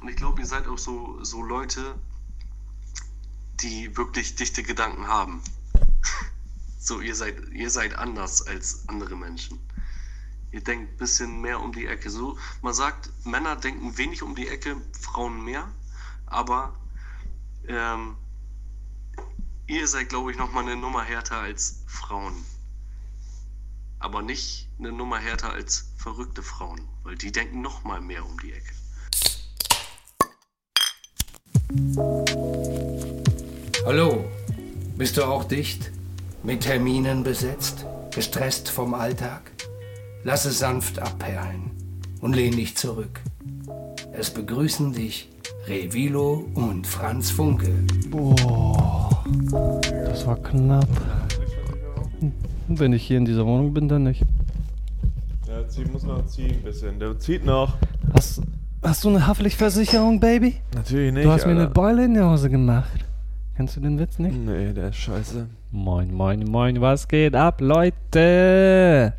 Und ich glaube, ihr seid auch so, so Leute, die wirklich dichte Gedanken haben. so, ihr seid, ihr seid anders als andere Menschen. Ihr denkt ein bisschen mehr um die Ecke. So, man sagt, Männer denken wenig um die Ecke, Frauen mehr. Aber ähm, ihr seid, glaube ich, noch mal eine Nummer härter als Frauen. Aber nicht eine Nummer härter als verrückte Frauen, weil die denken noch mal mehr um die Ecke. Hallo, bist du auch dicht? Mit Terminen besetzt? Gestresst vom Alltag? Lass es sanft abperlen und lehn dich zurück. Es begrüßen dich Revilo und Franz Funke. Boah, das war knapp. Wenn ich hier in dieser Wohnung bin, dann nicht. Der zieht, muss noch ziehen ein bisschen. Der zieht noch. Hast, hast du eine Haftpflichtversicherung, Baby? Natürlich nicht. Du hast mir eine. Beule in die Hose gemacht. Kennst du den Witz nicht? Nee, der ist scheiße. Moin, moin, moin, was geht ab, Leute?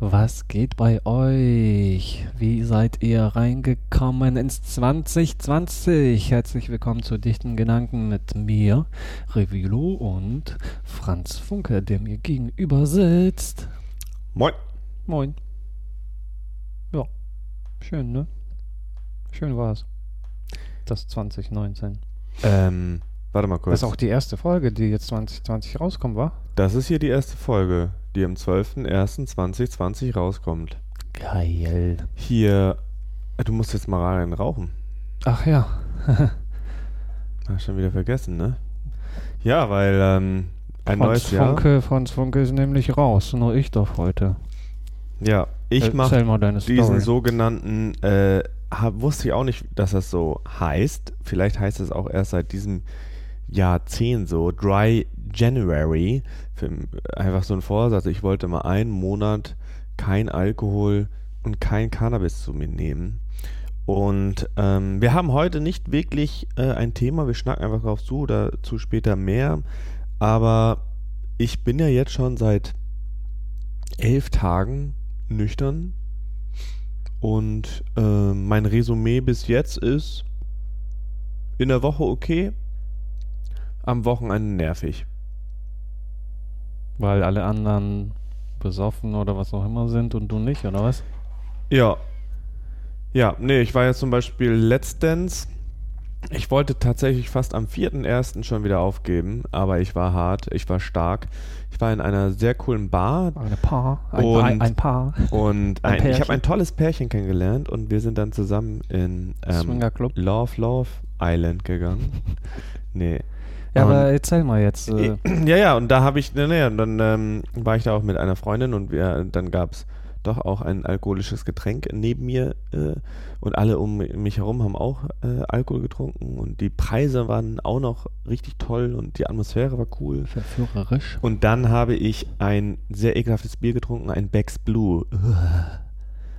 Was geht bei euch? Wie seid ihr reingekommen ins 2020? Herzlich willkommen zu Dichten Gedanken mit mir, Revilo und Franz Funke, der mir gegenüber sitzt. Moin. Moin. Ja, schön, ne? Schön war's. Das 2019. Ähm, warte mal kurz. Das ist auch die erste Folge, die jetzt 2020 rauskommt, war? Das ist hier die erste Folge, die am 12.01.2020 rauskommt. Geil. Hier, äh, du musst jetzt mal rein rauchen. Ach ja. Hast schon wieder vergessen, ne? Ja, weil ähm, ein Franz neues Jahr. Funke, Franz Funke ist nämlich raus, nur ich darf heute. Ja, ich mache diesen sogenannten, äh, hab, wusste ich auch nicht, dass das so heißt. Vielleicht heißt es auch erst seit diesem Jahrzehnt so, Dry January. Für, einfach so ein Vorsatz. Ich wollte mal einen Monat kein Alkohol und kein Cannabis zu mir nehmen. Und ähm, wir haben heute nicht wirklich äh, ein Thema, wir schnacken einfach drauf zu, dazu später mehr. Aber ich bin ja jetzt schon seit elf Tagen nüchtern. Und äh, mein Resümee bis jetzt ist in der Woche okay, am Wochenende nervig. Weil alle anderen besoffen oder was auch immer sind und du nicht, oder was? Ja. Ja, nee, ich war jetzt zum Beispiel Let's Dance. Ich wollte tatsächlich fast am 4.1. schon wieder aufgeben, aber ich war hart, ich war stark. Ich war in einer sehr coolen Bar Eine Paar. Ein, Und- ein, ein Paar. und Ein ein, ich habe ein tolles Pärchen kennengelernt und wir sind dann zusammen in ähm. Love Love Island gegangen. nee. Ja, Und- aber erzähl mal jetzt. Äh, Ja, ja, und da habe ich, ne, ne, und dann ähm, war ich da auch mit einer Freundin und wir, dann gab es doch auch ein alkoholisches Getränk neben mir äh, und alle um mich herum haben auch äh, Alkohol getrunken und die Preise waren auch noch richtig toll und die Atmosphäre war cool. verführerisch. Und dann habe ich ein sehr ekelhaftes Bier getrunken, ein Beck's Blue.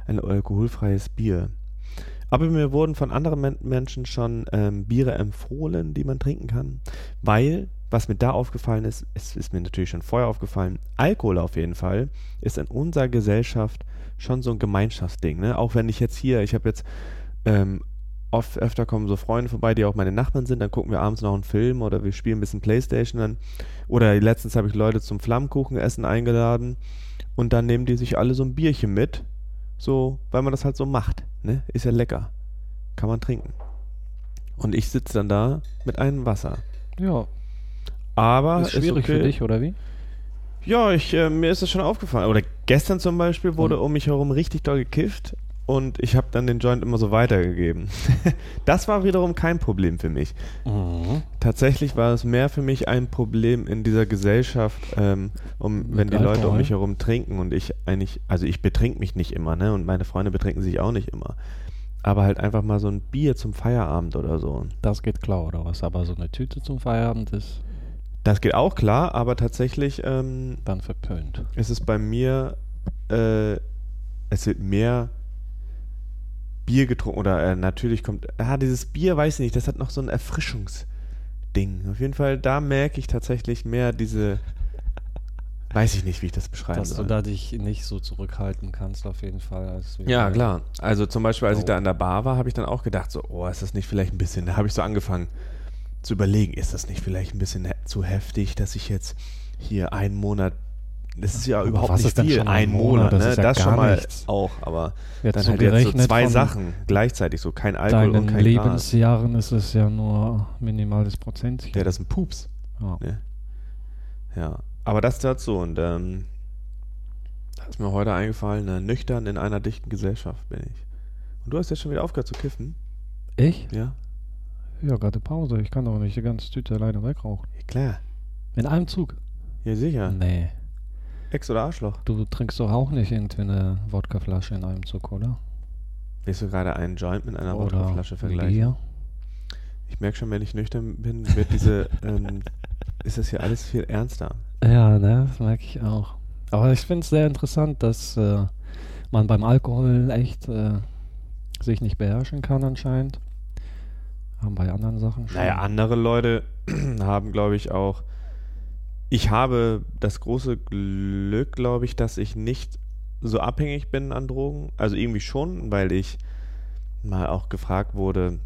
Ein alkoholfreies Bier. Aber mir wurden von anderen Men Menschen schon ähm, Biere empfohlen, die man trinken kann. Weil, was mir da aufgefallen ist, es ist mir natürlich schon vorher aufgefallen, Alkohol auf jeden Fall ist in unserer Gesellschaft schon so ein Gemeinschaftsding. Ne? Auch wenn ich jetzt hier, ich habe jetzt ähm, oft öfter kommen so Freunde vorbei, die auch meine Nachbarn sind, dann gucken wir abends noch einen Film oder wir spielen ein bisschen Playstation dann. Oder letztens habe ich Leute zum Flammkuchenessen eingeladen und dann nehmen die sich alle so ein Bierchen mit, so, weil man das halt so macht, ne? Ist ja lecker. Kann man trinken. Und ich sitze dann da mit einem Wasser. Ja, Aber ist schwierig okay. für dich, oder wie? Ja, ich, äh, mir ist es schon aufgefallen. Oder gestern zum Beispiel wurde um mich herum richtig doll gekifft und ich habe dann den Joint immer so weitergegeben. das war wiederum kein Problem für mich. Mhm. Tatsächlich war es mehr für mich ein Problem in dieser Gesellschaft, ähm, um, wenn die Leute um mich herum trinken und ich eigentlich, also ich betrink mich nicht immer, ne? Und meine Freunde betrinken sich auch nicht immer. Aber halt einfach mal so ein Bier zum Feierabend oder so. Das geht klar, oder was? Aber so eine Tüte zum Feierabend ist Das geht auch klar, aber tatsächlich ähm, dann verpönt. ist es bei mir, äh, es wird mehr Bier getrunken oder äh, natürlich kommt, ah, dieses Bier, weiß ich nicht, das hat noch so ein Erfrischungsding. Auf jeden Fall, da merke ich tatsächlich mehr diese, weiß ich nicht, wie ich das beschreiben Dass soll. du da dich nicht so zurückhalten kannst, auf jeden Fall. Ja, klar. Also zum Beispiel, als ich Oh. da an der Bar war, habe ich dann auch gedacht, so, oh, ist das nicht vielleicht ein bisschen, da habe ich so angefangen zu überlegen, ist das nicht vielleicht ein bisschen he zu heftig, dass ich jetzt hier einen Monat, das ist ja überhaupt was nicht viel, ein Monat, Monat? Das ne? ist ja das schon mal nichts. auch, aber Jetzt dann so halt jetzt so zwei Sachen gleichzeitig, so kein Alkohol und Deinen kein Gras. Lebensjahren ist es ja nur minimales Prozentchen. Ja, das ist ein Pups. Ja. Ne? Ja, aber das dazu und ähm, da ist mir heute eingefallen, äh, nüchtern in einer dichten Gesellschaft bin ich. Und du hast jetzt schon wieder aufgehört zu kiffen? Ich? Ja? Ja, gerade Pause. Ich kann doch nicht die ganze Tüte alleine wegrauchen. Ja, klar. In einem Zug? Ja, sicher. Nee. Ex oder Arschloch? Du trinkst doch auch nicht irgendwie eine Wodkaflasche in einem Zug, oder? Willst du gerade einen Joint mit einer oder Wodkaflasche vergleichen? Bier? Ich merke schon, wenn ich nüchtern bin, wird diese, ähm, ist das hier alles viel ernster. Ja, ne, das merke ich auch. Aber ich finde es sehr interessant, dass äh, man beim Alkohol echt äh, sich nicht beherrschen kann anscheinend. Haben bei anderen Sachen schon. Naja, andere Leute haben, glaube ich, auch. Ich habe das große Glück, glaube ich, dass ich nicht so abhängig bin an Drogen. Also irgendwie schon, weil ich mal auch gefragt wurde,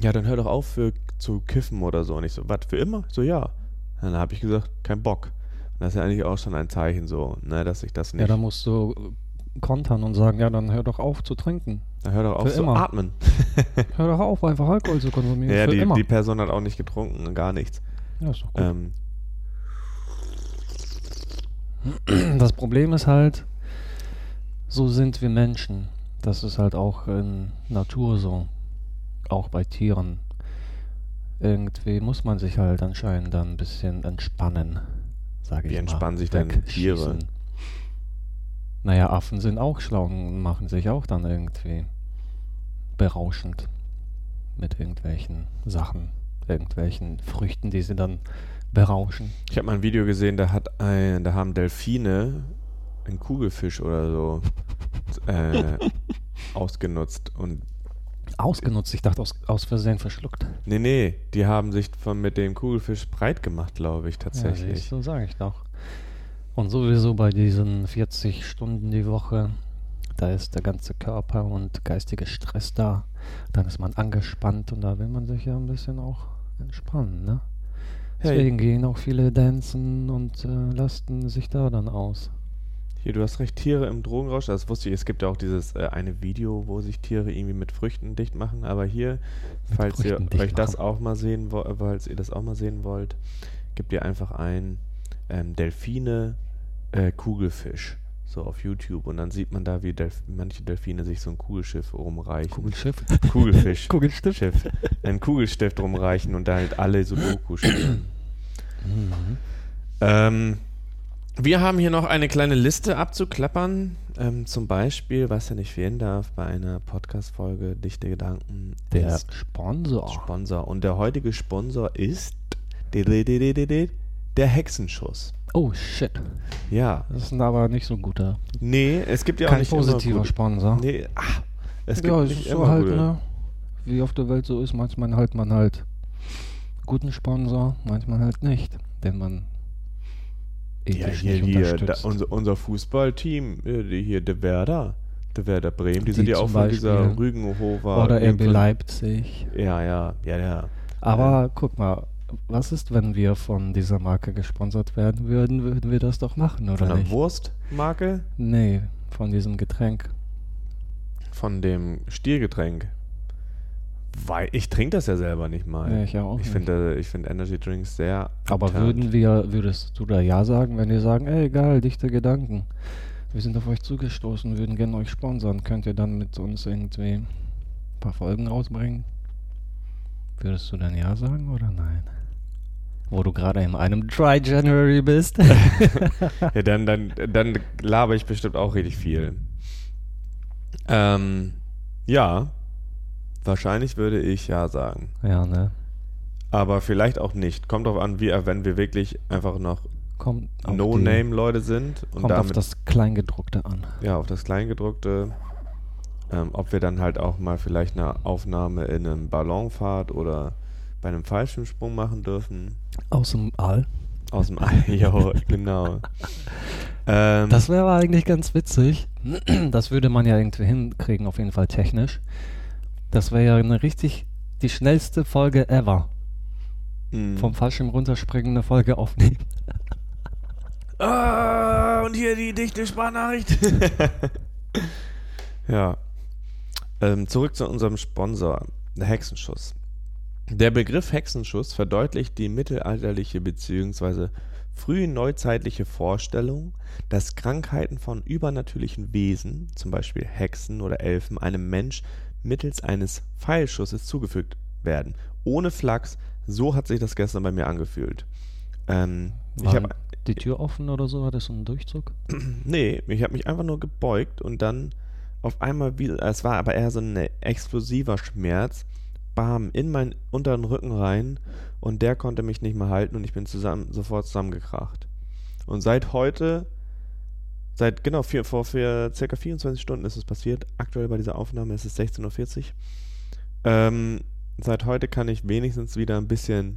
ja, dann hör doch auf für, zu kiffen oder so. Und ich so, was, für immer? So, ja. Dann habe ich gesagt, kein Bock. Und das ist ja eigentlich auch schon ein Zeichen so, ne, dass ich das nicht. ja, da musst du kontern und sagen, ja, dann hör doch auf zu trinken. Dann hör doch auf zu immer. atmen. Hör doch auf, einfach Alkohol zu konsumieren. Ja, die, die Person hat auch nicht getrunken, gar nichts. ja, ist doch gut. Ähm, Das Problem ist halt, so sind wir Menschen. Das ist halt auch in Natur so. Auch bei Tieren. Irgendwie muss man sich halt anscheinend dann ein bisschen entspannen, sage ich Wie mal. entspannen sich denn Tiere? Naja, Affen sind auch schlau und machen sich auch dann irgendwie berauschend mit irgendwelchen Sachen, irgendwelchen Früchten, die sie dann berauschen. Ich habe mal ein Video gesehen, da hat ein, da haben Delfine einen Kugelfisch oder so äh, ausgenutzt und Ausgenutzt, ich dachte aus, aus Versehen verschluckt. nee, nee, die haben sich von mit dem Kugelfisch breit gemacht, glaube ich Ja, tatsächlich. so sage ich doch. Und sowieso bei diesen 40 Stunden die Woche, da ist der ganze Körper und geistige Stress da. Dann ist man angespannt und da will man sich ja ein bisschen auch entspannen, ne? Hey. Deswegen gehen auch viele dancen und äh, lasten sich da dann aus. Hier, du hast recht, Tiere im Drogenrausch, das wusste ich, es gibt ja auch dieses äh, eine Video, wo sich Tiere irgendwie mit Früchten dicht machen, aber hier, Mit falls ihr Früchten dicht euch das auch mal sehen wollt, falls ihr das auch mal sehen wollt, gebt ihr einfach ein ähm, Delfine äh, Kugelfisch so auf YouTube und dann sieht man da, wie Delf manche Delfine sich so ein Kugelschiff rumreichen. Kugelschiff. Kugelfisch. Kugelstift. Schiff. Einen Kugelstift rumreichen und da halt alle Sudoku spielen. Mhm. Ähm, wir haben hier noch eine kleine Liste abzuklappern. Ähm, zum Beispiel, was ja nicht fehlen darf bei einer Podcast-Folge Dichte Gedanken, Der ist Sponsor. Sponsor. Und der heutige Sponsor ist der Hexenschuss. Oh shit. Ja, Das ist aber nicht so ein guter. nee, es gibt ja auch Kein nicht positiver immer Sponsor. Nee, ach, es gibt ja, nicht ist immer so halt, gute. ne? Wie auf der Welt so ist, manchmal halt man halt guten Sponsor, manchmal halt nicht, wenn man Ja, hier, nicht hier da, unser, unser Fußballteam, äh, hier der Werder, der Werder Bremen, die, Die sind ja auch von dieser Beispiel. Rügenhofer. Oder RB Leipzig. Ja, ja, ja, ja. Aber guck mal, was ist, wenn wir von dieser Marke gesponsert werden würden? Würden wir das doch machen, oder Von der nicht? Wurstmarke, Nee, von diesem Getränk. von dem Stiergetränk. Weil ich trinke das ja selber nicht mal. Ja, ich auch ich finde ich finde Energy Drinks sehr. Aber abturnt. würden wir, würdest du da Ja sagen, wenn die sagen, ey, egal, dichte Gedanken. Wir sind auf euch zugestoßen, würden gerne euch sponsern. Könnt ihr dann mit uns irgendwie ein paar Folgen rausbringen? Würdest du dann Ja sagen oder nein? Wo du gerade in einem Dry January bist. Ja, dann, dann, dann laber ich bestimmt auch richtig viel. Ähm, ja, wahrscheinlich würde ich ja sagen. ja, ne? Aber vielleicht auch nicht. Kommt drauf an, wie wenn wir wirklich einfach noch auf, No-Name-Leute sind und kommt auf damit das Kleingedruckte an. ja, auf das Kleingedruckte. Ähm, ob wir dann halt auch mal vielleicht eine Aufnahme in einem Ballonfahrt oder bei einem Fallschirmsprung machen dürfen. Aus dem All. Aus dem Ei, jo, genau. Ähm, Das wäre aber eigentlich ganz witzig. Das würde man ja irgendwie hinkriegen, auf jeden Fall technisch. Das wäre ja eine richtig die schnellste Folge ever. mh. Vom Fallschirm runterspringen eine Folge aufnehmen. Ah, und hier die dichte Sprachnachricht. ja. Ähm, zurück zu unserem Sponsor, der Hexenschuss. Der Begriff Hexenschuss verdeutlicht die mittelalterliche bzw. frühneuzeitliche Vorstellung, dass Krankheiten von übernatürlichen Wesen, zum Beispiel Hexen oder Elfen, einem Mensch mittels eines Pfeilschusses zugefügt werden. Ohne Flachs, so hat sich das gestern bei mir angefühlt. Ähm, ich habe die Tür offen oder so? Hat das so einen Durchzug? Nee, ich habe mich einfach nur gebeugt und dann auf einmal wieder, es war aber eher so ein explosiver Schmerz, bam, in meinen unteren Rücken rein und der konnte mich nicht mehr halten und ich bin zusammen, sofort zusammengekracht. Und seit heute, seit genau vier, vor vier, circa 24 Stunden ist es passiert, aktuell bei dieser Aufnahme ist es 16.40 Uhr, ähm, seit heute kann ich wenigstens wieder ein bisschen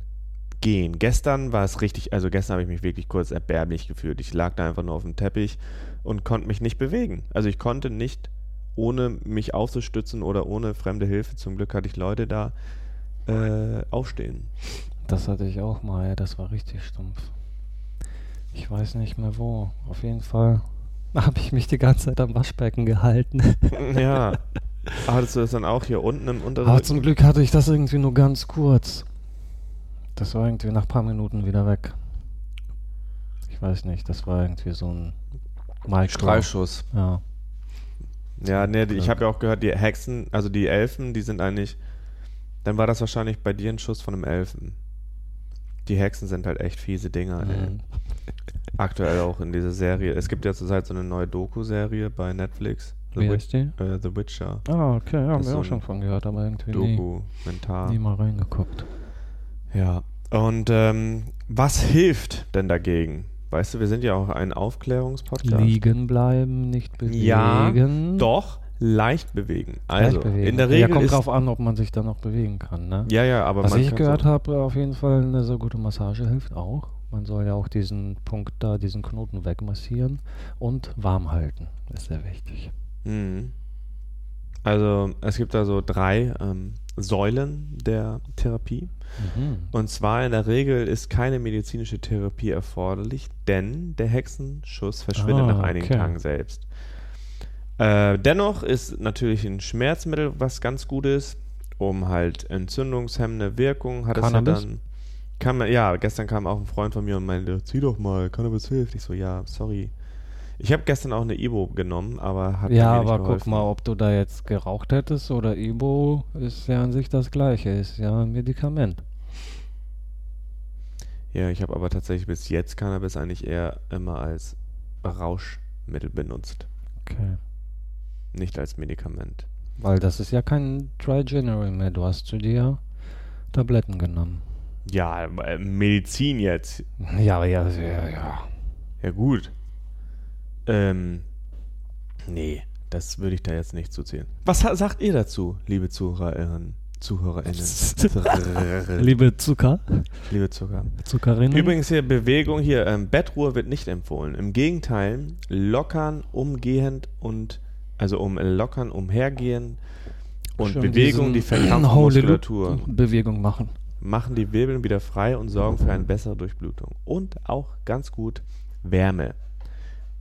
gehen. Gestern war es richtig, also gestern habe ich mich wirklich kurz erbärmlich gefühlt. Ich lag da einfach nur auf dem Teppich und konnte mich nicht bewegen. Also ich konnte nicht, ohne mich aufzustützen oder ohne fremde Hilfe, zum Glück hatte ich Leute da, äh, aufstehen. Das hatte ich auch mal, ja, das war richtig stumpf. Ich weiß nicht mehr wo. Auf jeden Fall habe ich mich die ganze Zeit am Waschbecken gehalten. ja. Hattest du das dann auch hier unten im unteren Aber zum Glück hatte ich das irgendwie nur ganz kurz. Das war irgendwie nach ein paar Minuten wieder weg. Ich weiß nicht, das war irgendwie so ein Micro. Streifschuss. Ja. Ja, nee, die, ich habe ja auch gehört, die Hexen, also die Elfen, die sind eigentlich. Dann war das wahrscheinlich bei dir ein Schuss von einem Elfen. Die Hexen sind halt echt fiese Dinger, ey. Mhm. Aktuell auch in dieser Serie. Es gibt ja zurzeit so eine neue Doku-Serie bei Netflix. The, Wie heißt die? äh, The Witcher. Ah, okay, ja, haben wir auch schon von gehört, aber irgendwie nie, Dokumentar. nie mal reingeguckt. Ja. Und ähm, was hilft denn dagegen? Weißt du, wir sind ja auch ein Aufklärungspodcast. Liegen bleiben, nicht bewegen. Ja, Doch, leicht bewegen. Also, Leicht bewegen. in der ja, Regel kommt ist. drauf an, ob man sich dann noch bewegen kann, ne? ja, ja, aber Was ich gehört so, habe, auf jeden Fall eine so gute Massage hilft auch. Man soll ja auch diesen Punkt da, diesen Knoten wegmassieren und warm halten. Das ist sehr wichtig. Mhm. Also, es gibt da so drei ähm, Säulen der Therapie. Mhm. Und zwar in der Regel ist keine medizinische Therapie erforderlich, denn der Hexenschuss verschwindet Ah, nach einigen okay. Tagen selbst. Äh, dennoch ist natürlich ein Schmerzmittel was ganz gut ist, um halt entzündungshemmende Wirkung hat Cannabis? es ja dann. Kann man, ja, gestern kam auch ein Freund von mir und meinte, zieh doch mal, Cannabis hilft. Ich so, ja, sorry. Ich habe gestern auch eine Ibo genommen, aber hat Ja, mir nicht aber guck geholfen. mal, ob du da jetzt geraucht hättest oder Ibo, ist ja an sich das gleiche, ist ja ein Medikament. Ja, ich habe aber tatsächlich bis jetzt Cannabis eigentlich eher immer als Rauschmittel benutzt, Okay. nicht als Medikament. Weil das ist ja kein Dry General mehr. Du hast zu dir Tabletten genommen. Ja, Medizin jetzt. Ja, ja, ja, ja. Ja, gut. Ähm, nee, das würde ich da jetzt nicht zuzählen. Was sagt ihr dazu, liebe Zuhörerinnen? ZuhörerInnen. Liebe Zucker, liebe Zucker. Zuckerinnen. Übrigens hier Bewegung hier, ähm, Bettruhe wird nicht empfohlen. Im Gegenteil, lockern, umgehend und also um lockern, umhergehen und Schön Bewegung, die verkrampfte Muskulatur Bewegung machen. machen die Wirbeln wieder frei und sorgen für eine bessere Durchblutung. Und auch ganz gut Wärme.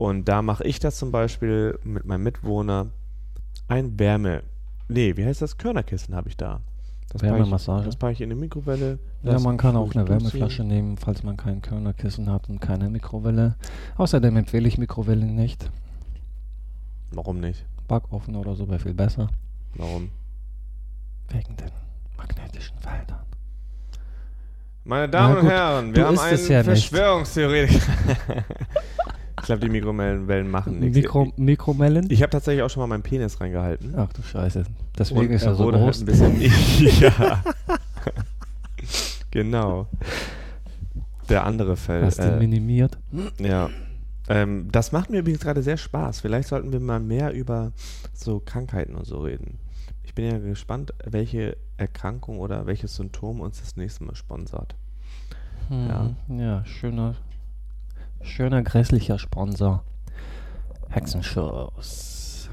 Und da mache ich das zum Beispiel mit meinem Mitwohner. Ein Wärme. Nee, wie heißt das? Körnerkissen habe ich da. Das Wärmemassage. Das packe ich in die Mikrowelle. Ja, man kann auch eine. Wärmeflasche nehmen, falls man kein Körnerkissen hat und keine Mikrowelle. Außerdem empfehle ich Mikrowelle nicht. Warum nicht? Backofen oder so wäre viel besser. Warum? Wegen den magnetischen Feldern. Meine Damen Na und gut, Herren, wir haben einen ja. Verschwörungstheoretiker. ich glaube, die Mikrowellen machen nichts. Mikro Mikromellen? Ich habe tatsächlich auch schon mal meinen Penis reingehalten. Ach du Scheiße. Deswegen Und ist er so halt groß. ein bisschen. ja. genau. Der andere Fall. Hast du Äh, minimiert? ja. Ähm, das macht mir übrigens gerade sehr Spaß. Vielleicht sollten wir mal mehr über so Krankheiten und so reden. Ich bin ja gespannt, welche Erkrankung oder welches Symptom uns das nächste Mal sponsert. Hm, ja, schöner, schöner grässlicher Sponsor. Hexenschuss.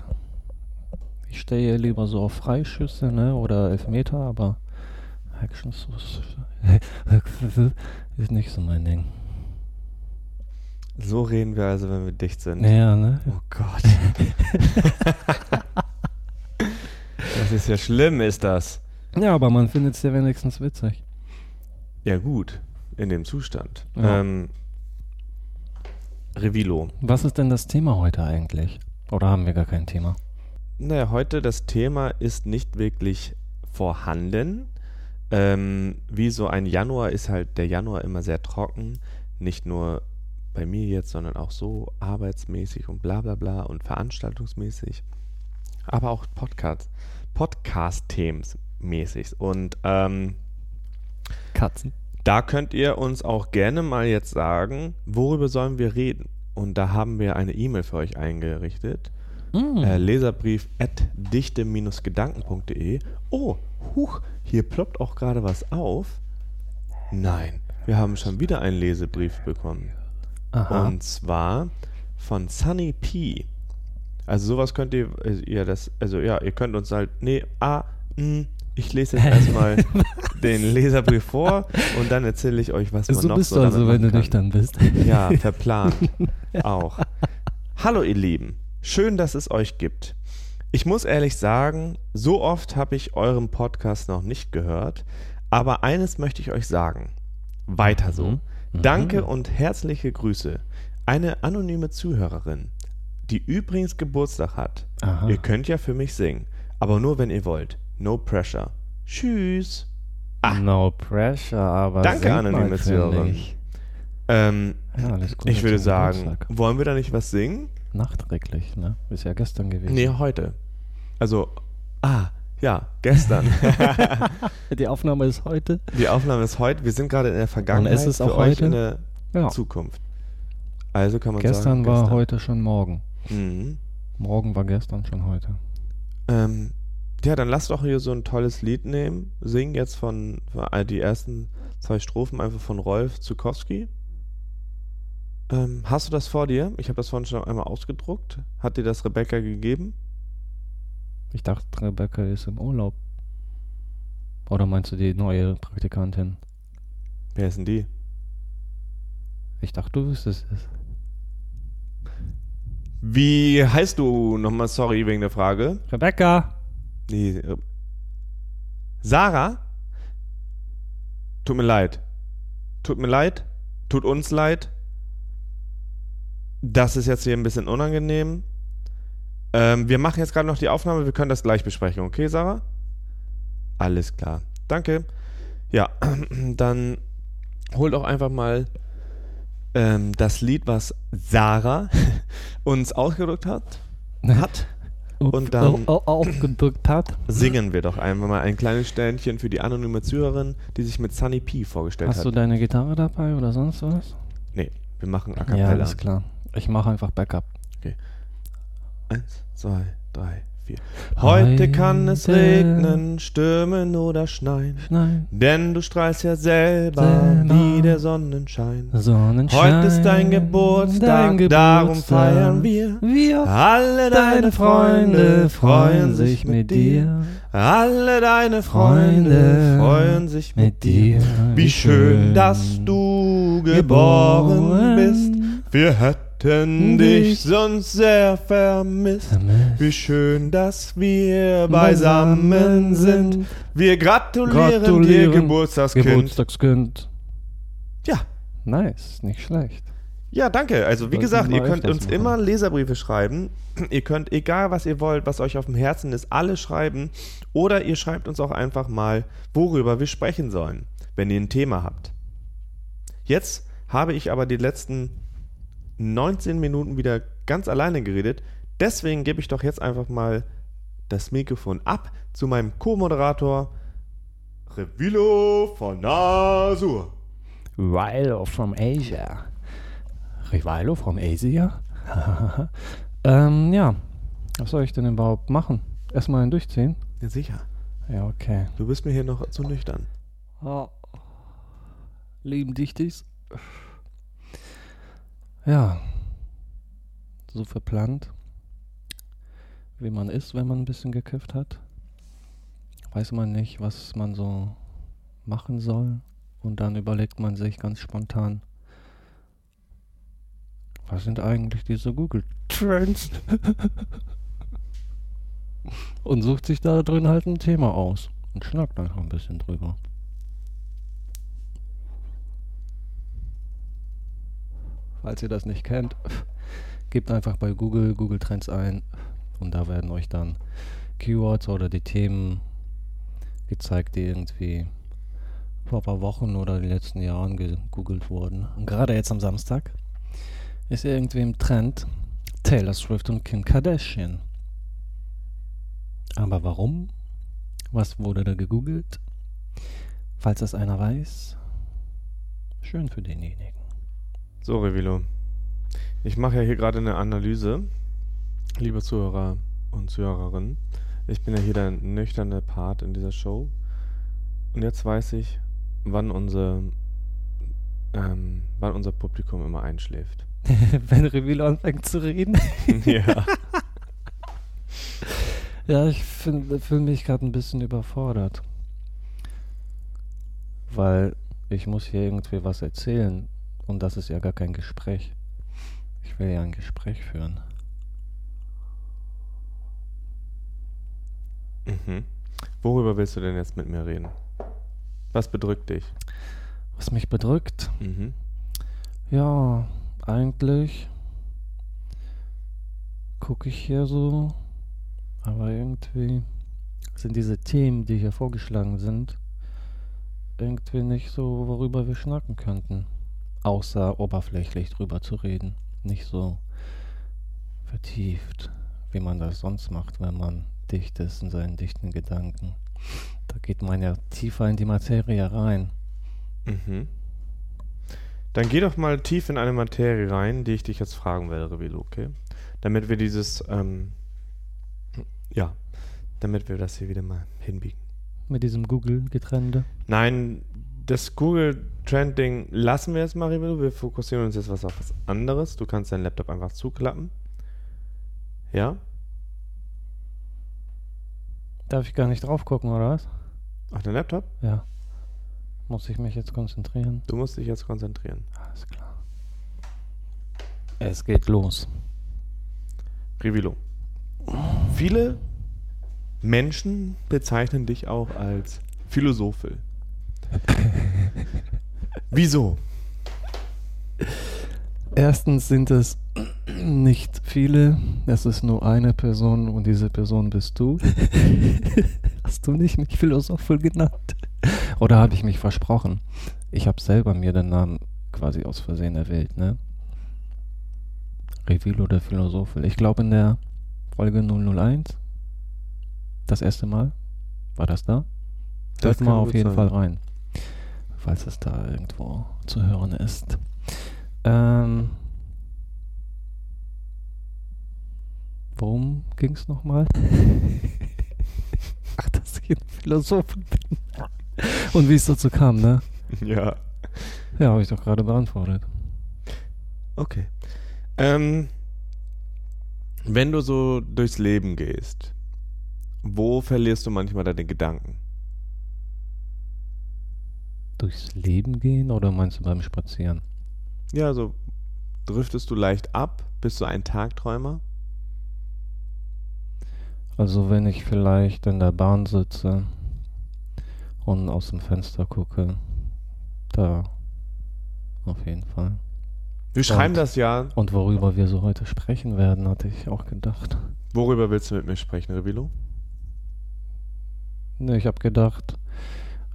Ich stehe lieber so auf Freischüsse, ne, oder Elfmeter, aber Hexenschuss ist nicht so mein Ding. So reden wir also, wenn wir dicht sind. Ja, ne? Oh Gott. das ist ja schlimm, ist das. Ja, aber man findet es ja wenigstens witzig. Ja, gut. In dem Zustand. Ja. Ähm, Revilo. Was ist denn das Thema heute eigentlich? Oder haben wir gar kein Thema? Naja, heute das Thema ist nicht wirklich vorhanden. Ähm, wie so ein Januar ist halt der Januar immer sehr trocken. Nicht nur bei mir jetzt, sondern auch so arbeitsmäßig und bla bla bla und veranstaltungsmäßig. Aber auch Podcast, Podcast-Themen mäßig. Und ähm, Katzen. Da könnt ihr uns auch gerne mal jetzt sagen, worüber sollen wir reden? Und da haben wir eine E-Mail für euch eingerichtet. Hm. Äh, Leserbrief at dichte-gedanken.de. Oh, huch, hier ploppt auch gerade was auf. Nein, wir haben schon wieder einen Lesebrief bekommen. Aha. Und zwar von Sunny P. Also sowas könnt ihr, äh, ihr das, also ja, ihr könnt uns halt, nee, ah, mh, ich lese jetzt erstmal den Leserbrief vor und dann erzähle ich euch, was man so noch bist so du also, wenn du nüchtern bist. Ja, verplant. Auch. Hallo ihr Lieben, schön, dass es euch gibt. Ich muss ehrlich sagen, so oft habe ich euren Podcast noch nicht gehört, aber eines möchte ich euch sagen. Weiter so. Mhm. Mhm. Danke und herzliche Grüße. Eine anonyme Zuhörerin, die übrigens Geburtstag hat. Aha. Ihr könnt ja für mich singen, aber nur wenn ihr wollt. No pressure. Tschüss. Ah. No pressure, aber Danke, sing anonyme mal für Zuhörerin. mich. Ähm, Ja, alles Gute ich würde sagen, Geburtstag. wollen wir da nicht was singen? Nachträglich, ne? Ist ja gestern gewesen. Nee, heute. Also, ah, ja, gestern. Die Aufnahme ist heute. Die Aufnahme ist heute. Wir sind gerade in der Vergangenheit. Und es ist für auch euch heute? in der Ja. Zukunft. Also kann man Gestern sagen, war gestern. heute schon morgen. Mhm. Morgen war gestern schon heute. Ähm, ja, dann lass doch hier so ein tolles Lied nehmen. Sing jetzt von, von all- die ersten zwei Strophen einfach von Rolf Zukowski. Ähm, hast du das vor dir? Ich habe das vorhin schon einmal ausgedruckt. Hat dir das Rebecca gegeben? Ich dachte, Rebecca ist im Urlaub. Oder meinst du die neue Praktikantin? Wer ist denn die? Ich dachte, du wüsstest es. Wie heißt du nochmal? Sorry wegen der Frage. Rebecca! Nee. äh, Sarah? Tut mir leid. Tut mir leid. Tut uns leid. Das ist jetzt hier ein bisschen unangenehm. Ähm, wir machen jetzt gerade noch die Aufnahme. Wir können das gleich besprechen. Okay, Sarah? Alles klar. Danke. Ja, dann hol doch einfach mal ähm, das Lied, was Sarah uns ausgedrückt hat. Hat. Und dann- au- aufgedrückt hat. Singen wir doch einfach mal ein kleines Sternchen für die anonyme Zuhörerin, die sich mit Sunny P vorgestellt Hast hat. du deine Gitarre dabei oder sonst was? nee, wir machen A Ja, Cappella. alles klar. Ich mache einfach Backup. Eins, zwei, drei, vier. Heute kann es regnen, stürmen oder schneien. Nein. Denn du strahlst ja selber, Selber. wie der Sonnenschein. Sonnenschein. Heute ist dein Geburtstag, dein darum Geburtstag. feiern wir. Wir, Alle deine Freunde freuen sich mit dir. Alle deine Freunde freuen sich mit dir. dir. Wie schön, dass du geboren bist. Wir hätten dich Dich sonst sehr vermisst. Vermisst. Wie schön, dass wir beisammen sind. Wir gratulieren, dir, Gratulieren, Geburtstagskind. Geburtstagskind. Ja. Nice, nicht schlecht. Ja, danke. Also wie Sollten gesagt, ihr könnt uns machen. immer Leserbriefe schreiben. Ihr könnt, egal was ihr wollt, was euch auf dem Herzen ist, alles schreiben. Oder ihr schreibt uns auch einfach mal, worüber wir sprechen sollen, wenn ihr ein Thema habt. Jetzt habe ich aber die letzten 19 Minuten wieder ganz alleine geredet. Deswegen gebe ich doch jetzt einfach mal das Mikrofon ab zu meinem Co-Moderator Revilo von Nasur. Rilo from Asia. Rivalo from Asia? ähm, ja. Was soll ich denn überhaupt machen? Erstmal einen durchziehen? Ja, sicher. Ja, okay. Du bist mir hier noch zu nüchtern. lieben Dichtis. Ja, so verplant, wie man ist, wenn man ein bisschen gekifft hat. Weiß man nicht, was man so machen soll. Und dann überlegt man sich ganz spontan, was sind eigentlich diese Google Trends? und sucht sich da drin halt ein Thema aus und schnackt einfach ein bisschen drüber. Falls ihr das nicht kennt, gebt einfach bei Google Google Trends ein und da werden euch dann Keywords oder die Themen gezeigt, die irgendwie vor ein paar Wochen oder in den letzten Jahren gegoogelt wurden. Und gerade jetzt am Samstag ist irgendwie im Trend Taylor Swift und Kim Kardashian. Aber warum? Was wurde da gegoogelt? Falls das einer weiß, schön für denjenigen. So, Revilo. Ich mache ja hier gerade eine Analyse, liebe Zuhörer und Zuhörerinnen. Ich bin ja hier der nüchterne Part in dieser Show. Und jetzt weiß ich, wann unser, ähm, wann unser Publikum immer einschläft. Wenn Revilo anfängt zu reden. ja. Ja, ich fühle mich gerade ein bisschen überfordert. Weil ich muss hier irgendwie was erzählen und das ist ja gar kein Gespräch. Ich will ja ein Gespräch führen. Mhm. Worüber willst du denn jetzt mit mir reden? Was bedrückt dich? Was mich bedrückt? Mhm. Ja, eigentlich gucke ich hier so, aber irgendwie sind diese Themen, die hier vorgeschlagen sind, irgendwie nicht so, worüber wir schnacken könnten außer oberflächlich drüber zu reden. Nicht so vertieft, wie man das sonst macht, wenn man dicht ist in seinen dichten Gedanken. Da geht man ja tiefer in die Materie rein. Mhm. Dann geh doch mal tief in eine Materie rein, die ich dich jetzt fragen werde, Revilo, okay? Damit wir dieses, ähm, ja, damit wir das hier wieder mal hinbiegen. Mit diesem Google-Getrände? Nein, das Google Trending lassen wir jetzt mal, Revelo. Wir fokussieren uns jetzt was auf was anderes. Du kannst deinen Laptop einfach zuklappen. Ja? Darf ich gar nicht drauf gucken, oder was? Auf den Laptop? Ja. Muss ich mich jetzt konzentrieren? Du musst dich jetzt konzentrieren. Alles klar. Es geht los. Revilo. Viele Menschen bezeichnen dich auch als Philosophe. Wieso? Erstens sind es nicht viele, es ist nur eine Person und diese Person bist du. Hast du nicht mich Philosopher genannt? Oder habe ich mich versprochen? Ich habe selber mir den Namen quasi aus Versehen erwählt, ne? Revilo der Philosophe. Ich glaube in der Folge 001, das erste Mal, war das da? Hört mal auf jeden sein. Fall rein falls es da irgendwo zu hören ist. Ähm, worum ging es nochmal? Ach, dass ich ein Philosoph bin. Und wie es dazu kam, ne? Ja. Ja, habe ich doch gerade beantwortet. Okay. Ähm, wenn du so durchs Leben gehst, wo verlierst du manchmal deine Gedanken? Durchs Leben gehen oder meinst du beim Spazieren? Ja, also driftest du leicht ab? Bist du ein Tagträumer? Also wenn ich vielleicht in der Bahn sitze und aus dem Fenster gucke, da auf jeden Fall. Wir schreiben und, das ja. Und worüber wir so heute sprechen werden, hatte ich auch gedacht. Worüber willst du mit mir sprechen, Revilo? Ne, ich habe gedacht,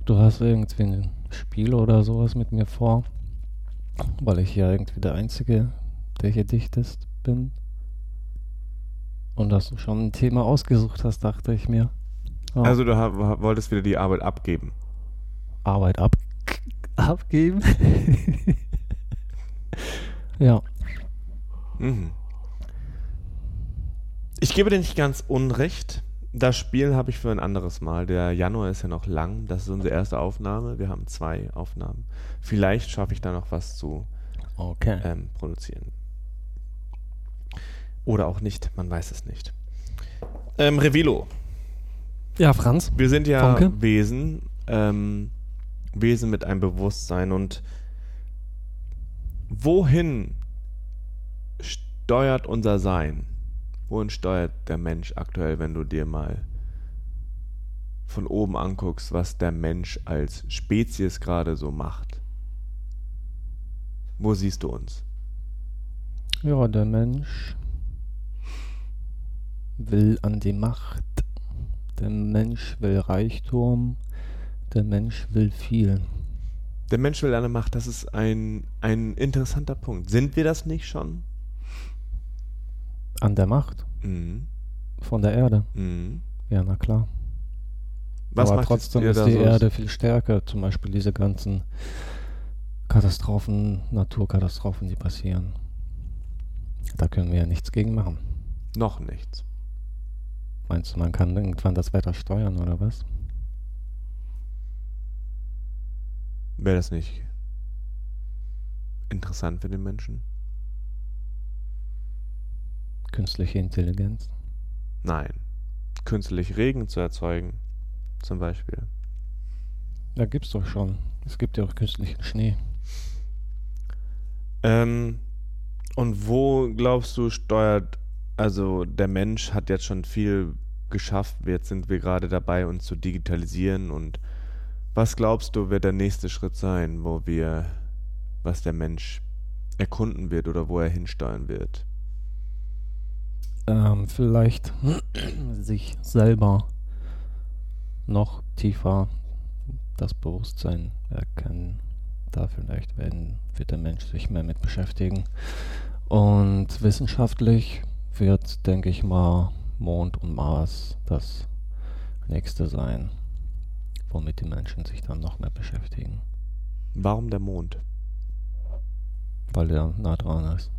du hast irgendwie Spiel oder sowas mit mir vor, weil ich ja irgendwie der Einzige, der hier dichtest, bin. Und dass du schon ein Thema ausgesucht hast, dachte ich mir. Oh. Also du wolltest wieder die Arbeit abgeben. Arbeit ab abgeben? ja. Mhm. Ich gebe dir nicht ganz unrecht. Das Spiel habe ich für ein anderes Mal. Der Januar ist ja noch lang. Das ist unsere erste Aufnahme. Wir haben zwei Aufnahmen. Vielleicht schaffe ich da noch was zu Okay. ähm, produzieren. Oder auch nicht, man weiß es nicht. Ähm, Revilo. Ja, Franz. Wir sind ja Funke? Wesen, ähm, Wesen mit einem Bewusstsein und wohin steuert unser Sein? Wohin steuert der Mensch aktuell, wenn du dir mal von oben anguckst, was der Mensch als Spezies gerade so macht? Wo siehst du uns? Ja, der Mensch will an die Macht. Der Mensch will Reichtum. Der Mensch will viel. Der Mensch will eine Macht, das ist ein, ein interessanter Punkt. Sind wir das nicht schon? An der Macht Mhm. von der Erde. Mhm. Ja, na klar. Was Aber trotzdem ist die so- Erde viel stärker. Zum Beispiel diese ganzen Katastrophen, Naturkatastrophen, die passieren. Da können wir ja nichts gegen machen. Noch nichts. Meinst du, man kann irgendwann das Wetter steuern oder was? Wäre das nicht interessant für den Menschen? Künstliche Intelligenz? Nein. Künstlich Regen zu erzeugen, zum Beispiel. Ja, gibt's doch schon. Es gibt ja auch künstlichen Schnee. Ähm, und wo glaubst du, steuert, also der Mensch hat jetzt schon viel geschafft, jetzt sind wir gerade dabei, uns zu digitalisieren und was glaubst du, wird der nächste Schritt sein, wo wir, was der Mensch erkunden wird oder wo er hinsteuern wird? Ähm, vielleicht sich selber noch tiefer das Bewusstsein erkennen. Da vielleicht werden, wird der Mensch sich mehr mit beschäftigen. Und wissenschaftlich wird, denke ich mal, Mond und Mars das nächste sein, womit die Menschen sich dann noch mehr beschäftigen, Warum der Mond? weil der nah dran ist.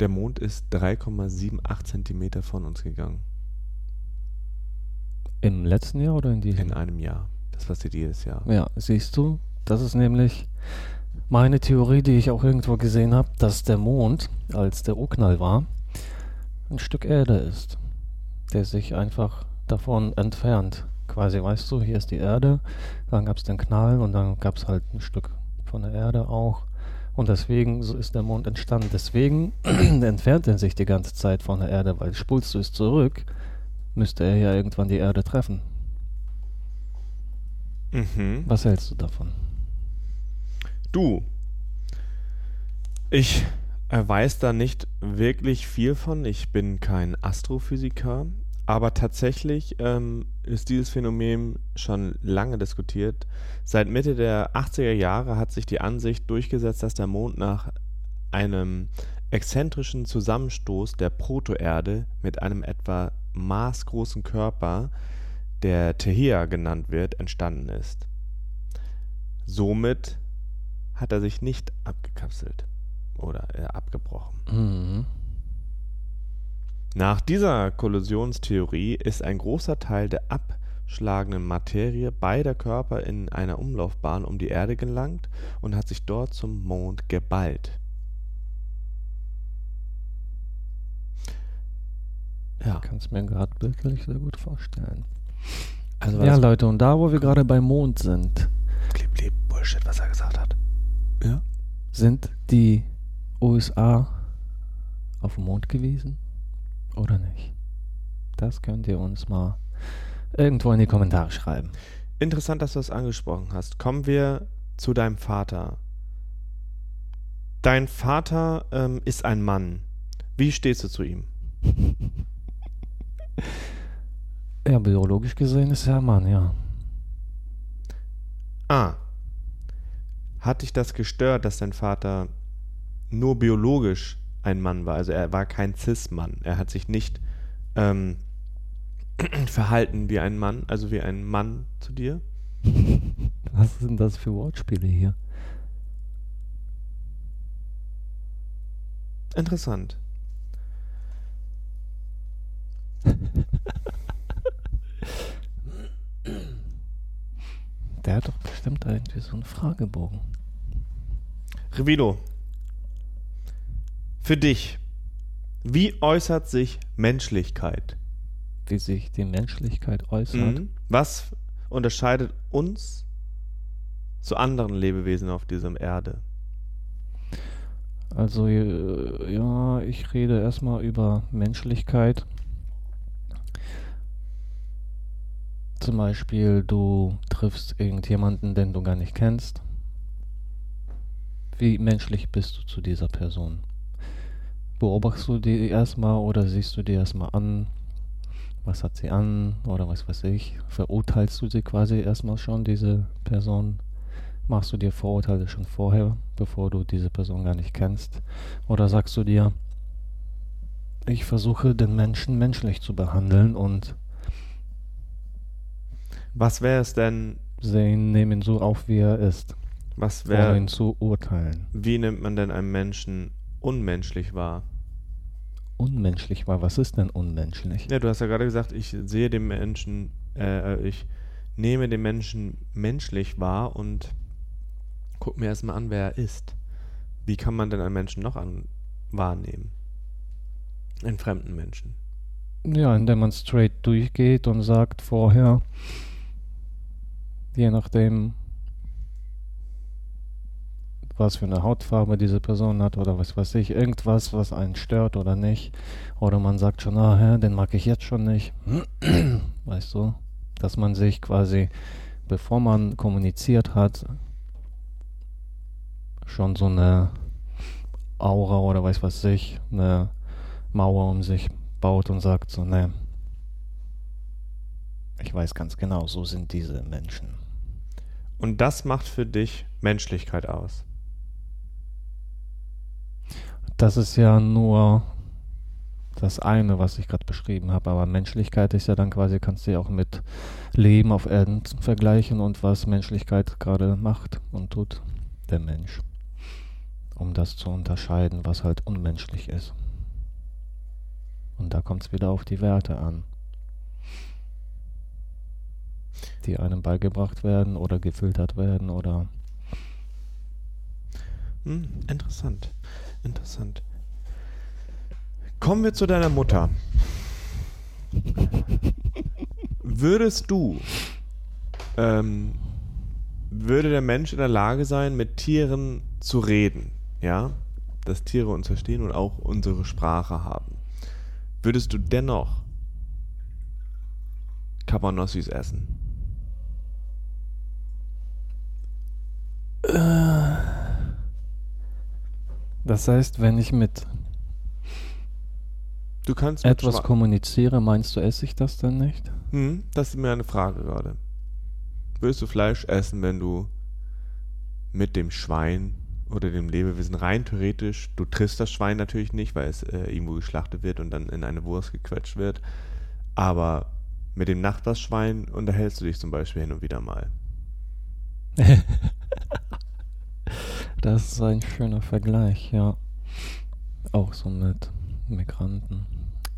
Der Mond ist 3,78 Zentimeter von uns gegangen. Im letzten Jahr oder in diesem? In einem Jahr. Das passiert jedes Jahr. Ja, siehst du, das ist nämlich meine Theorie, die ich auch irgendwo gesehen habe, dass der Mond, als der Urknall war, ein Stück Erde ist, der sich einfach davon entfernt. Quasi, weißt du, hier ist die Erde, dann gab es den Knall und dann gab es halt ein Stück von der Erde auch. Und deswegen so ist der Mond entstanden. Deswegen entfernt er sich die ganze Zeit von der Erde, weil spulst du es zurück, müsste er ja irgendwann die Erde treffen. Mhm. Was hältst du davon? Du, ich weiß da nicht wirklich viel von. Ich bin kein Astrophysiker, aber tatsächlich ähm, ist dieses Phänomen schon lange diskutiert. Seit Mitte der 80er Jahre hat sich die Ansicht durchgesetzt, dass der Mond nach einem exzentrischen Zusammenstoß der Protoerde mit einem etwa maßgroßen Körper, der Tehia genannt wird, entstanden ist. Somit hat er sich nicht abgekapselt oder äh, abgebrochen. Mhm. Nach dieser Kollisionstheorie ist ein großer Teil der abschlagenden Materie beider Körper in einer Umlaufbahn um die Erde gelangt und hat sich dort zum Mond geballt. Ja, Kannst mir gerade bildlich sehr gut vorstellen. also Ja, Leute, und da, wo wir gerade beim Mond sind, klipp, klipp, Bullshit, was er gesagt hat. Ja? sind die USA auf dem Mond gewesen oder nicht? Das könnt ihr uns mal irgendwo in die Kommentare schreiben. Interessant, dass du das angesprochen hast. Kommen wir zu deinem Vater. Dein Vater ähm, ist ein Mann. Wie stehst du zu ihm? Ja, biologisch gesehen ist er ein Mann, ja. Ah. Hat dich das gestört, dass dein Vater nur biologisch ein Mann war. Also er war kein Cis-Mann. Er hat sich nicht ähm, verhalten wie ein Mann, also wie ein Mann zu dir. Was sind das für Wortspiele hier? Interessant. Der hat doch bestimmt irgendwie so einen Fragebogen. Revido, für dich, wie äußert sich Menschlichkeit? Wie sich die Menschlichkeit äußert. Mhm. Was unterscheidet uns zu anderen Lebewesen auf diesem Erde? Also äh, ja, ich rede erstmal über Menschlichkeit. Zum Beispiel, du triffst irgendjemanden, den du gar nicht kennst. Wie menschlich bist du zu dieser Person? Beobachtest du die erstmal oder siehst du die erstmal an? Was hat sie an oder was weiß ich? Verurteilst du sie quasi erstmal schon, diese Person? Machst du dir Vorurteile schon vorher, bevor du diese Person gar nicht kennst? Oder sagst du dir, ich versuche den Menschen menschlich zu behandeln und Was wäre es denn, sehen, nehmen so auf, wie er ist, was ohne wäre, ihn zu urteilen. wie nimmt man denn einen Menschen unmenschlich wahr? Unmenschlich war, was ist denn unmenschlich? Ja, du hast ja gerade gesagt, ich sehe den Menschen, äh, ich nehme den Menschen menschlich wahr und guck mir erstmal an, wer er ist. Wie kann man denn einen Menschen noch an, wahrnehmen? Einen fremden Menschen. Ja, indem man straight durchgeht und sagt vorher, je nachdem, was für eine Hautfarbe diese Person hat oder was weiß ich, irgendwas, was einen stört oder nicht. Oder man sagt schon, ah, den mag ich jetzt schon nicht. weißt du? Dass man sich quasi, bevor man kommuniziert hat, schon so eine Aura oder weiß was ich, eine Mauer um sich baut und sagt so, ne, ich weiß ganz genau, so sind diese Menschen. Und das macht für dich Menschlichkeit aus. Das ist ja nur das eine, was ich gerade beschrieben habe, aber Menschlichkeit ist ja dann quasi, kannst du ja auch mit Leben auf Erden vergleichen und was Menschlichkeit gerade macht und tut der Mensch, um das zu unterscheiden, was halt unmenschlich ist. Und da kommt es wieder auf die Werte an, die einem beigebracht werden oder gefiltert werden oder Hm, interessant. Interessant. Kommen wir zu deiner Mutter. Würdest du, ähm, würde der Mensch in der Lage sein, mit Tieren zu reden? Ja? Dass Tiere uns verstehen und auch unsere Sprache haben. Würdest du dennoch Cabanossis essen? Das heißt, wenn ich mit Du kannst mit etwas Schwa- kommuniziere, meinst du, esse ich das dann nicht? Hm, das ist mir eine Frage gerade. Würdest du Fleisch essen, wenn du mit dem Schwein oder dem Lebewesen rein theoretisch, du triffst das Schwein natürlich nicht, weil es äh, irgendwo geschlachtet wird und dann in eine Wurst gequetscht wird, aber mit dem Nachbarsschwein unterhältst du dich zum Beispiel hin und wieder mal. Das ist ein schöner Vergleich, ja. Auch so mit Migranten.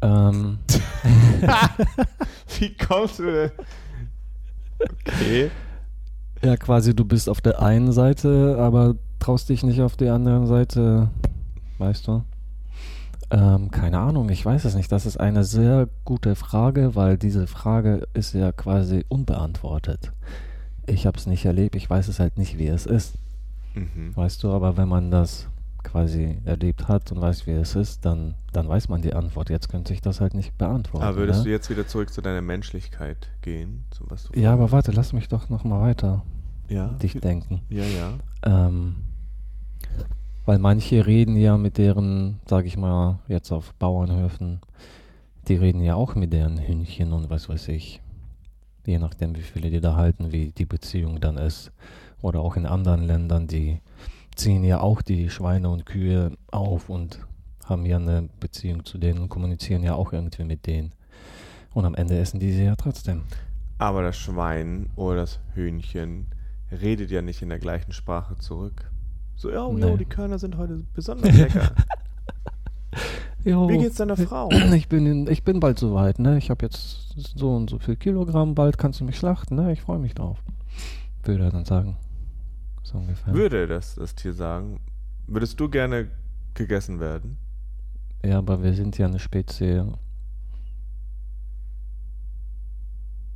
Ähm, Wie kommst du denn? Okay. ja, quasi du bist auf der einen Seite, aber traust dich nicht auf die andere Seite, weißt du? Ähm, keine Ahnung, ich weiß es nicht. Das ist eine sehr gute Frage, weil diese Frage ist ja quasi unbeantwortet. Ich habe es nicht erlebt, ich weiß es halt nicht, wie es ist. Mhm. Weißt du, aber wenn man das quasi erlebt hat und weiß, wie es ist, dann, dann weiß man die Antwort. Jetzt könnte ich das halt nicht beantworten. Aber würdest ne? du jetzt wieder zurück zu deiner Menschlichkeit gehen? Zu was du Ja, aber warte, lass mich doch noch mal weiter ja, dich denken. ja, ja. Ähm, weil manche reden ja mit deren, sag ich mal, jetzt auf Bauernhöfen, die reden ja auch mit deren Hühnchen und was weiß ich. Je nachdem, wie viele die da halten, wie die Beziehung dann ist. Oder auch in anderen Ländern, die ziehen ja auch die Schweine und Kühe auf und haben ja eine Beziehung zu denen und kommunizieren ja auch irgendwie mit denen. Und am Ende essen die sie ja trotzdem. Aber das Schwein oder das Hühnchen redet ja nicht in der gleichen Sprache zurück. So, ja, oh, Nee. die Körner sind heute besonders lecker. Jo, Wie geht's deiner Frau? Ich bin, in, ich bin bald soweit, ne? Ich habe jetzt so und so viel Kilogramm, bald kannst du mich schlachten, ne? Ich freue mich drauf. würde er dann sagen. So ungefähr. Würde das, das Tier sagen, würdest du gerne gegessen werden? Ja, aber wir sind ja eine Spezie,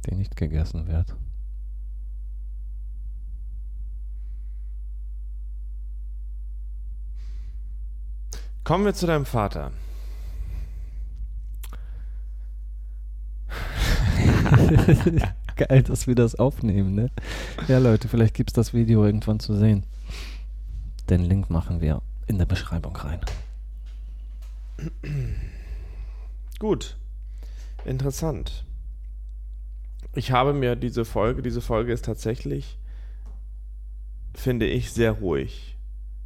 die nicht gegessen wird. Kommen wir zu deinem Vater. Geil, dass wir das aufnehmen, ne? Ja, Leute, vielleicht gibt es das Video irgendwann zu sehen. Den Link machen wir in der Beschreibung rein. Gut. Interessant. Ich habe mir diese Folge, diese Folge ist tatsächlich, finde ich, sehr ruhig.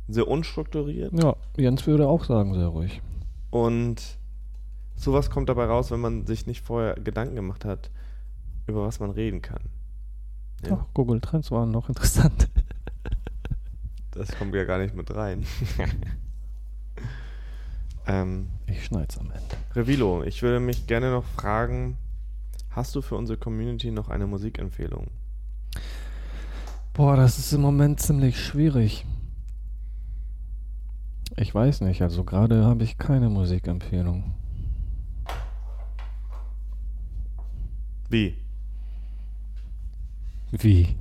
Sehr unstrukturiert. Ja, Jens würde auch sagen, sehr ruhig. Und sowas kommt dabei raus, wenn man sich nicht vorher Gedanken gemacht hat, über was man reden kann. Ja. Ach, Google Trends waren noch interessant. Das kommt ja gar nicht mit rein. ähm, Ich schneid's am Ende. Revilo, ich würde mich gerne noch fragen, hast du für unsere Community noch eine Musikempfehlung? Boah, das ist im Moment ziemlich schwierig. Ich weiß nicht, also gerade habe ich keine Musikempfehlung. Wie? Wie?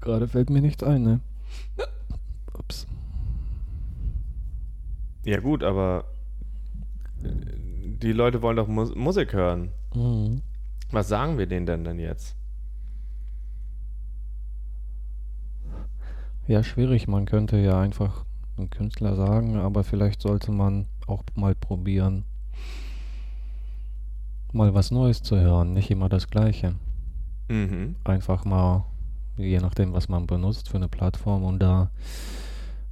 Gerade fällt mir nichts ein, ne? Ups. Ja gut, aber äh, die Leute wollen doch Mus Musik hören. Mhm. Was sagen wir denen denn denn jetzt? Ja, schwierig. Man könnte ja einfach einen Künstler sagen, aber vielleicht sollte man auch mal probieren, mal was Neues zu hören, nicht immer das Gleiche. Mhm. Einfach mal, je nachdem, was man benutzt für eine Plattform und da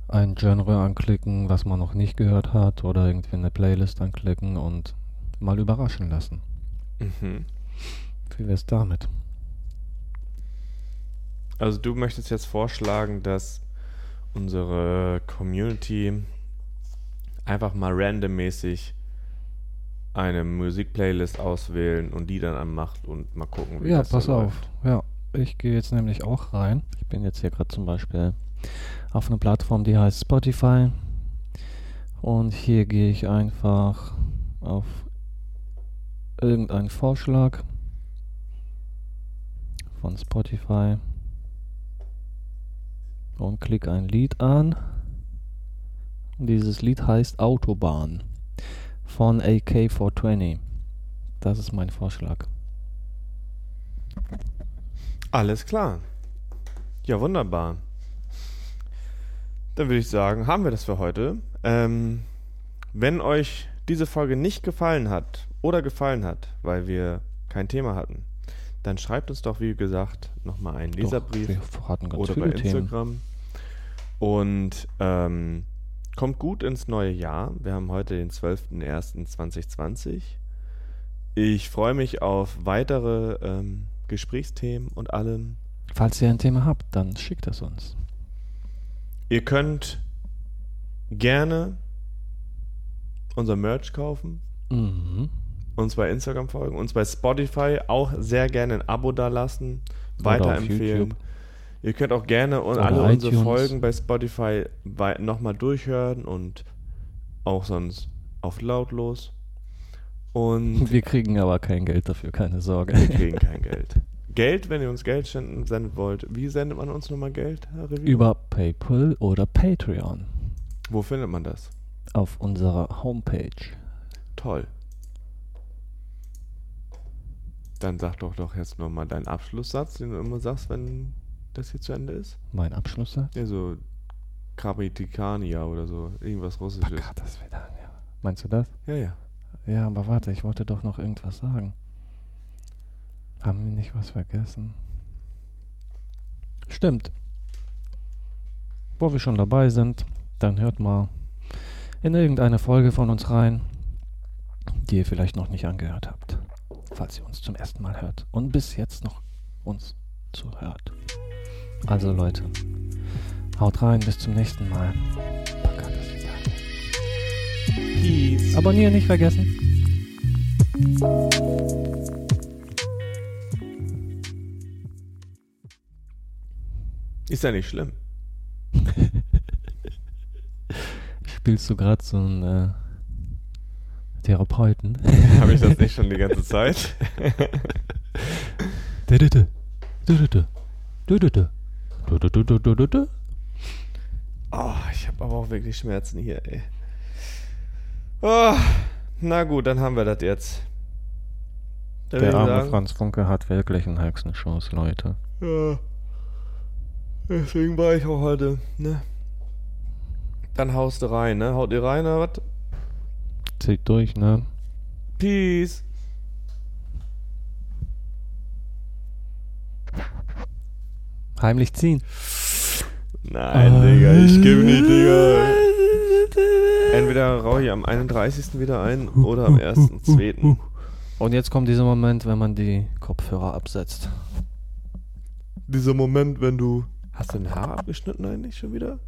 ein Genre anklicken, was man noch nicht gehört hat oder irgendwie eine Playlist anklicken und mal überraschen lassen. Mhm. Wie wär's damit? Also du möchtest jetzt vorschlagen, dass unsere Community einfach mal randommäßig eine Musikplaylist auswählen und die dann anmacht und mal gucken, wie Ja, das pass so auf. läuft. Ja, ich gehe jetzt nämlich auch rein. Ich bin jetzt hier gerade zum Beispiel auf einer Plattform, die heißt Spotify. Und hier gehe ich einfach auf irgendeinen Vorschlag von Spotify und klicke ein Lied an. Und dieses Lied heißt Autobahn von AK420. Das ist mein Vorschlag. Alles klar. Ja, wunderbar. Dann würde ich sagen, haben wir das für heute. Ähm, wenn euch diese Folge nicht gefallen hat oder gefallen hat, weil wir kein Thema hatten, dann schreibt uns doch, wie gesagt, nochmal einen Leserbrief Doch, wir hatten ganz oder bei viele Themen. Instagram. Und ähm, kommt gut ins neue Jahr. Wir haben heute den 12.01.2020. Ich freue mich auf weitere ähm, Gesprächsthemen und allem. Falls ihr ein Thema habt, dann schickt es uns. Ihr könnt gerne unser Merch kaufen, Mhm. uns bei Instagram folgen, uns bei Spotify auch sehr gerne ein Abo dalassen, weiterempfehlen. Ihr könnt auch gerne un Oder alle unsere iTunes. Folgen bei Spotify nochmal durchhören und auch sonst auf lautlos. Und Wir kriegen aber kein Geld dafür, keine Sorge. wir kriegen kein Geld. Geld, wenn ihr uns Geld senden, wollt. Wie sendet man uns nochmal Geld? Über PayPal oder Patreon Wo findet man das? auf unserer Homepage. Toll. Dann sag doch doch jetzt nochmal deinen Abschlusssatz, den du immer sagst, wenn das hier zu Ende ist. Mein Abschlusssatz? Ja, so Krabitikania oder so. Irgendwas Russisches. Das wieder, ja. Meinst du das? Ja, ja. Ja, aber warte, ich wollte doch noch irgendwas sagen. Haben wir nicht was vergessen? Stimmt. Wo wir schon dabei sind, dann hört mal in irgendeine Folge von uns rein, die ihr vielleicht noch nicht angehört habt, falls ihr uns zum ersten Mal hört und bis jetzt noch uns zuhört. Also Leute, haut rein, bis zum nächsten Mal. Peace. Abonnieren nicht vergessen. Ist ja nicht schlimm. Spielst du gerade so einen äh, Therapeuten? Habe ich das nicht schon die ganze Zeit? Dü-dü-dü. Dü-dü-dü. Dü-dü-dü. Dü-dü-dü-dü-dü-dü. Oh, ich habe aber auch wirklich Schmerzen hier, ey. Oh, na gut, dann haben wir das jetzt. Dann Der arme sagen, Franz Funke hat wirklich einen Hexenschuss, Leute. Ja. Deswegen war ich auch heute, ne? Dann haust du rein, ne? Haut ihr rein oder was? Zieht durch, ne? Peace. Heimlich ziehen. Nein, Digga, ich gebe nicht, Digga. Entweder rauche ich am 31. wieder ein oder am 1.2. Und jetzt kommt dieser Moment, wenn man die Kopfhörer absetzt. Dieser Moment, wenn du. Hast du ein Haar abgeschnitten eigentlich schon wieder?